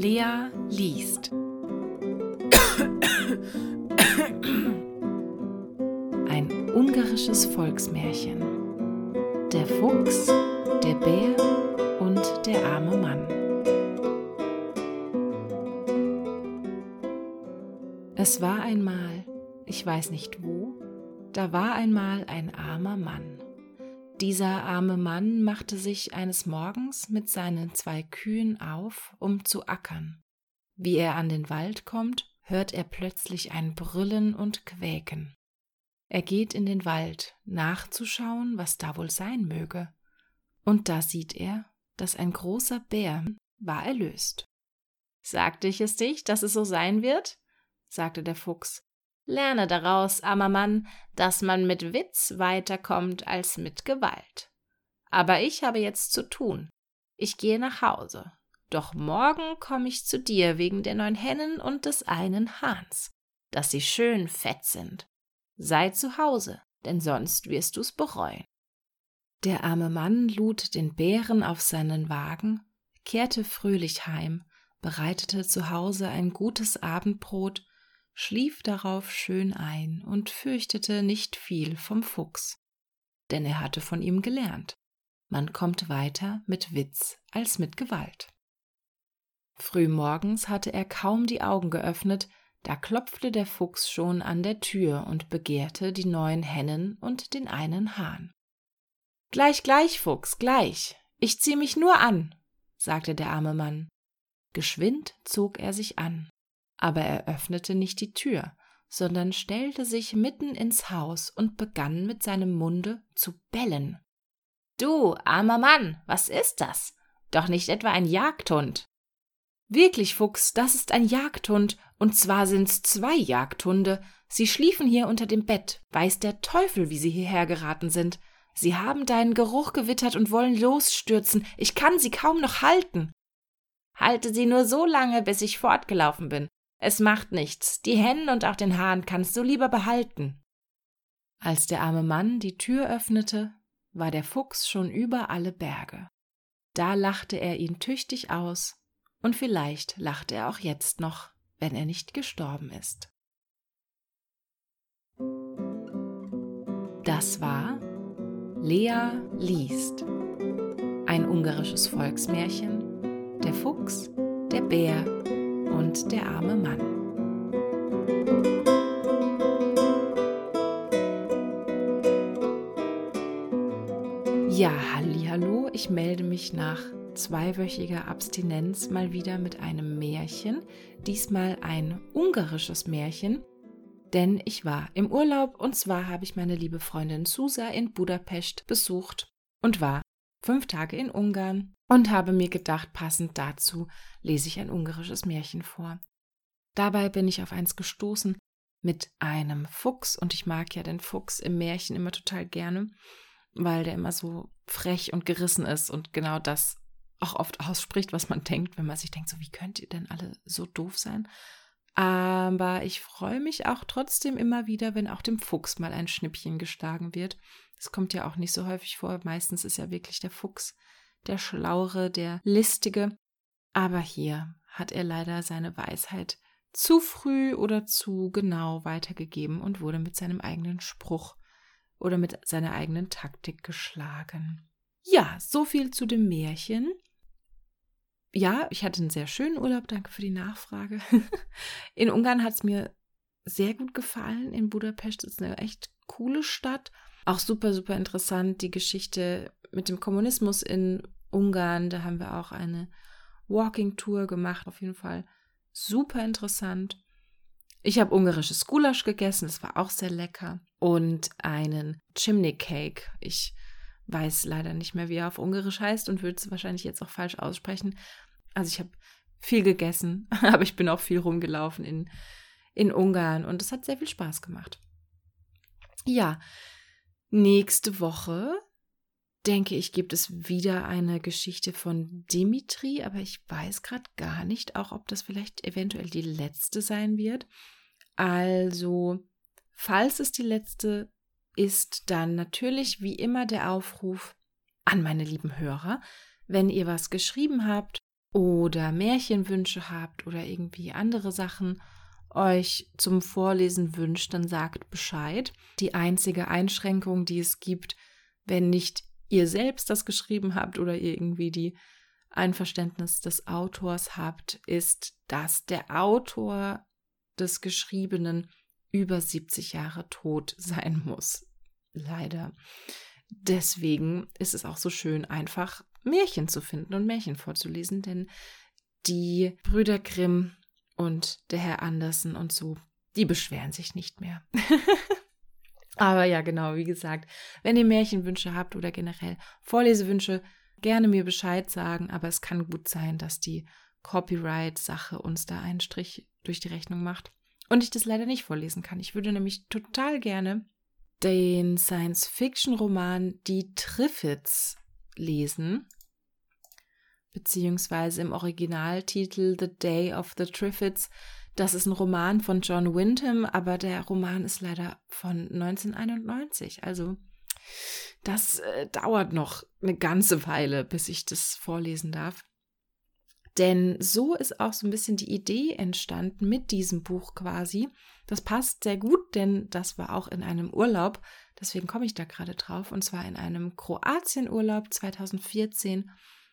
Lea liest. Ein ungarisches Volksmärchen. Der Fuchs, der Bär und der arme Mann. Es war einmal, ich weiß nicht wo, da war einmal ein armer Mann. Dieser arme Mann machte sich eines Morgens mit seinen zwei Kühen auf, um zu ackern. Wie er an den Wald kommt, hört er plötzlich ein Brüllen und Quäken. Er geht in den Wald, nachzuschauen, was da wohl sein möge. Und da sieht er, dass ein großer Bär war erlöst. Sagte ich es dich, dass es so sein wird? sagte der Fuchs. Lerne daraus, armer Mann, dass man mit Witz weiterkommt als mit Gewalt. Aber ich habe jetzt zu tun. Ich gehe nach Hause. Doch morgen komme ich zu dir wegen der neun Hennen und des einen Hahns, dass sie schön fett sind. Sei zu Hause, denn sonst wirst du's bereuen. Der arme Mann lud den Bären auf seinen Wagen, kehrte fröhlich heim, bereitete zu Hause ein gutes Abendbrot schlief darauf schön ein und fürchtete nicht viel vom Fuchs, denn er hatte von ihm gelernt. Man kommt weiter mit Witz als mit Gewalt. Frühmorgens hatte er kaum die Augen geöffnet, da klopfte der Fuchs schon an der Tür und begehrte die neun Hennen und den einen Hahn. Gleich, gleich, Fuchs, gleich. Ich zieh mich nur an, sagte der arme Mann. Geschwind zog er sich an aber er öffnete nicht die Tür, sondern stellte sich mitten ins Haus und begann mit seinem Munde zu bellen. Du, armer Mann, was ist das? Doch nicht etwa ein Jagdhund. Wirklich, Fuchs, das ist ein Jagdhund, und zwar sind's zwei Jagdhunde. Sie schliefen hier unter dem Bett, weiß der Teufel, wie sie hierher geraten sind. Sie haben deinen Geruch gewittert und wollen losstürzen. Ich kann sie kaum noch halten. Halte sie nur so lange, bis ich fortgelaufen bin. Es macht nichts, die Hennen und auch den Hahn kannst du lieber behalten. Als der arme Mann die Tür öffnete, war der Fuchs schon über alle Berge. Da lachte er ihn tüchtig aus, und vielleicht lacht er auch jetzt noch, wenn er nicht gestorben ist. Das war Lea liest, ein ungarisches Volksmärchen, der Fuchs, der Bär und der arme Mann. Ja, hallo, ich melde mich nach zweiwöchiger Abstinenz mal wieder mit einem Märchen, diesmal ein ungarisches Märchen, denn ich war im Urlaub und zwar habe ich meine liebe Freundin Susa in Budapest besucht und war fünf Tage in Ungarn und habe mir gedacht, passend dazu lese ich ein ungarisches Märchen vor. Dabei bin ich auf eins gestoßen mit einem Fuchs und ich mag ja den Fuchs im Märchen immer total gerne, weil der immer so frech und gerissen ist und genau das auch oft ausspricht, was man denkt, wenn man sich denkt, so wie könnt ihr denn alle so doof sein? Aber ich freue mich auch trotzdem immer wieder, wenn auch dem Fuchs mal ein Schnippchen geschlagen wird. Das kommt ja auch nicht so häufig vor. Meistens ist ja wirklich der Fuchs der Schlauere, der Listige. Aber hier hat er leider seine Weisheit zu früh oder zu genau weitergegeben und wurde mit seinem eigenen Spruch oder mit seiner eigenen Taktik geschlagen. Ja, so viel zu dem Märchen. Ja, ich hatte einen sehr schönen Urlaub, danke für die Nachfrage. In Ungarn hat es mir sehr gut gefallen. In Budapest ist eine echt coole Stadt. Auch super, super interessant die Geschichte mit dem Kommunismus in Ungarn. Da haben wir auch eine Walking Tour gemacht. Auf jeden Fall super interessant. Ich habe ungarisches Gulasch gegessen, das war auch sehr lecker. Und einen Chimney Cake. Ich weiß leider nicht mehr, wie er auf Ungarisch heißt und würde es wahrscheinlich jetzt auch falsch aussprechen. Also ich habe viel gegessen, aber ich bin auch viel rumgelaufen in, in Ungarn und es hat sehr viel Spaß gemacht. Ja, nächste Woche denke ich, gibt es wieder eine Geschichte von Dimitri, aber ich weiß gerade gar nicht, auch ob das vielleicht eventuell die letzte sein wird. Also, falls es die letzte ist, dann natürlich wie immer der Aufruf an meine lieben Hörer, wenn ihr was geschrieben habt oder Märchenwünsche habt oder irgendwie andere Sachen euch zum Vorlesen wünscht, dann sagt Bescheid. Die einzige Einschränkung, die es gibt, wenn nicht ihr selbst das geschrieben habt oder irgendwie die Einverständnis des Autors habt, ist, dass der Autor des Geschriebenen über 70 Jahre tot sein muss. Leider. Deswegen ist es auch so schön, einfach Märchen zu finden und Märchen vorzulesen, denn die Brüder Grimm und der Herr Andersen und so, die beschweren sich nicht mehr. Aber ja, genau, wie gesagt, wenn ihr Märchenwünsche habt oder generell Vorlesewünsche, gerne mir Bescheid sagen, aber es kann gut sein, dass die Copyright-Sache uns da einen Strich durch die Rechnung macht und ich das leider nicht vorlesen kann. Ich würde nämlich total gerne den Science-Fiction-Roman Die Triffids lesen, beziehungsweise im Originaltitel The Day of the Triffids. Das ist ein Roman von John Wyndham, aber der Roman ist leider von 1991. Also das äh, dauert noch eine ganze Weile, bis ich das vorlesen darf. Denn so ist auch so ein bisschen die Idee entstanden mit diesem Buch quasi. Das passt sehr gut, denn das war auch in einem Urlaub. Deswegen komme ich da gerade drauf. Und zwar in einem Kroatien-Urlaub 2014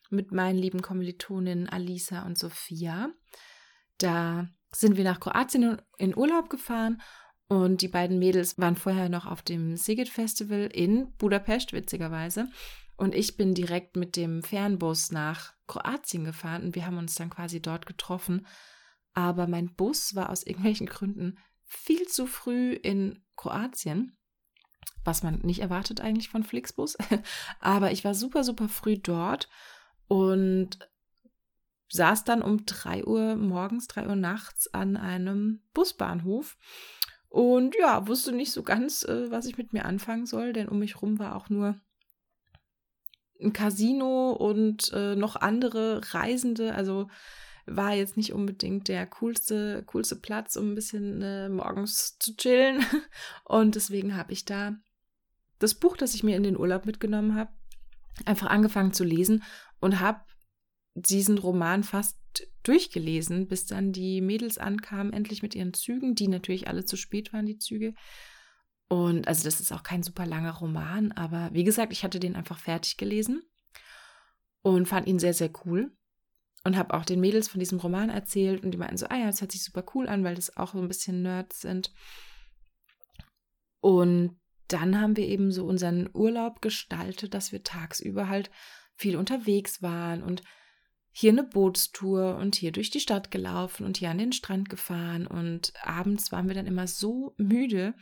mit meinen lieben Kommilitoninnen Alisa und Sophia. Da sind wir nach Kroatien in Urlaub gefahren und die beiden Mädels waren vorher noch auf dem Sigit Festival in Budapest, witzigerweise. Und ich bin direkt mit dem Fernbus nach Kroatien gefahren und wir haben uns dann quasi dort getroffen. Aber mein Bus war aus irgendwelchen Gründen viel zu früh in Kroatien, was man nicht erwartet eigentlich von Flixbus. Aber ich war super, super früh dort und saß dann um 3 Uhr morgens, 3 Uhr nachts an einem Busbahnhof und ja, wusste nicht so ganz, äh, was ich mit mir anfangen soll, denn um mich rum war auch nur ein Casino und äh, noch andere Reisende. Also war jetzt nicht unbedingt der coolste, coolste Platz, um ein bisschen äh, morgens zu chillen. Und deswegen habe ich da das Buch, das ich mir in den Urlaub mitgenommen habe, einfach angefangen zu lesen und habe diesen Roman fast durchgelesen, bis dann die Mädels ankamen, endlich mit ihren Zügen, die natürlich alle zu spät waren, die Züge. Und also das ist auch kein super langer Roman, aber wie gesagt, ich hatte den einfach fertig gelesen und fand ihn sehr, sehr cool. Und habe auch den Mädels von diesem Roman erzählt und die meinten so, ah ja, das hört sich super cool an, weil das auch so ein bisschen Nerds sind. Und dann haben wir eben so unseren Urlaub gestaltet, dass wir tagsüber halt viel unterwegs waren und hier eine Bootstour und hier durch die Stadt gelaufen und hier an den Strand gefahren und abends waren wir dann immer so müde,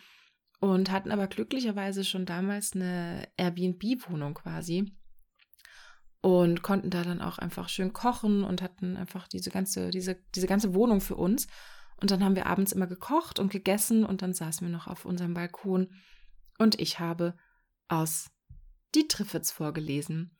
und hatten aber glücklicherweise schon damals eine Airbnb-Wohnung quasi und konnten da dann auch einfach schön kochen und hatten einfach diese ganze, diese, diese ganze Wohnung für uns. Und dann haben wir abends immer gekocht und gegessen und dann saßen wir noch auf unserem Balkon und ich habe aus die Triffids vorgelesen.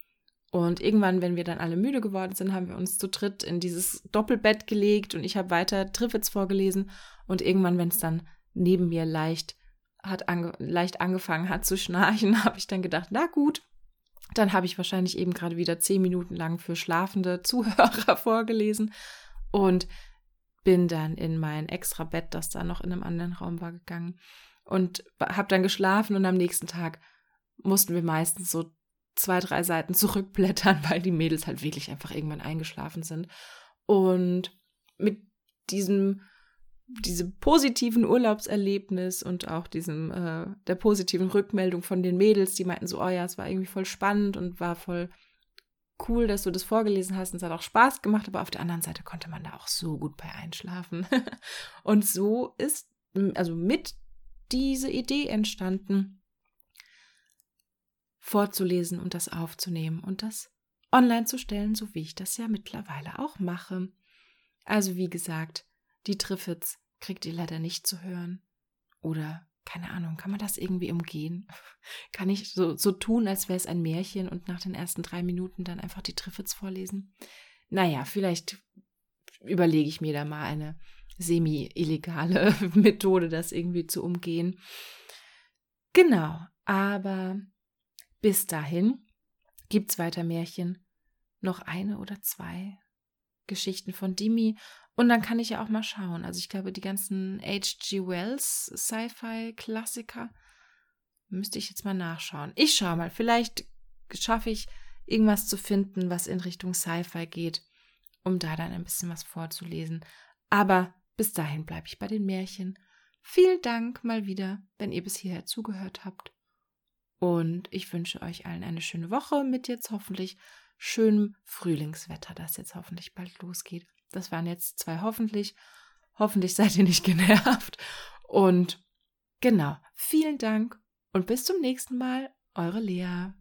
Und irgendwann, wenn wir dann alle müde geworden sind, haben wir uns zu dritt in dieses Doppelbett gelegt und ich habe weiter Triffids vorgelesen. Und irgendwann, wenn es dann neben mir leicht hat ange leicht angefangen hat zu schnarchen, habe ich dann gedacht, na gut, dann habe ich wahrscheinlich eben gerade wieder zehn Minuten lang für schlafende Zuhörer vorgelesen und bin dann in mein extra Bett, das da noch in einem anderen Raum war, gegangen und habe dann geschlafen und am nächsten Tag mussten wir meistens so zwei, drei Seiten zurückblättern, weil die Mädels halt wirklich einfach irgendwann eingeschlafen sind. Und mit diesem diese positiven Urlaubserlebnis und auch diesem äh, der positiven Rückmeldung von den Mädels, die meinten so, oh ja, es war irgendwie voll spannend und war voll cool, dass du das vorgelesen hast und es hat auch Spaß gemacht, aber auf der anderen Seite konnte man da auch so gut bei einschlafen. und so ist also mit diese Idee entstanden, vorzulesen und das aufzunehmen und das online zu stellen, so wie ich das ja mittlerweile auch mache. Also wie gesagt, die Triffids kriegt ihr leider nicht zu hören. Oder, keine Ahnung, kann man das irgendwie umgehen? Kann ich so, so tun, als wäre es ein Märchen und nach den ersten drei Minuten dann einfach die Triffids vorlesen? Naja, vielleicht überlege ich mir da mal eine semi-illegale Methode, das irgendwie zu umgehen. Genau, aber bis dahin gibt es weiter Märchen. Noch eine oder zwei Geschichten von Dimi. Und dann kann ich ja auch mal schauen. Also ich glaube, die ganzen H.G. Wells Sci-Fi-Klassiker müsste ich jetzt mal nachschauen. Ich schaue mal. Vielleicht schaffe ich irgendwas zu finden, was in Richtung Sci-Fi geht, um da dann ein bisschen was vorzulesen. Aber bis dahin bleibe ich bei den Märchen. Vielen Dank mal wieder, wenn ihr bis hierher zugehört habt. Und ich wünsche euch allen eine schöne Woche mit jetzt hoffentlich schönem Frühlingswetter, das jetzt hoffentlich bald losgeht. Das waren jetzt zwei hoffentlich. Hoffentlich seid ihr nicht genervt. Und genau, vielen Dank und bis zum nächsten Mal, eure Lea.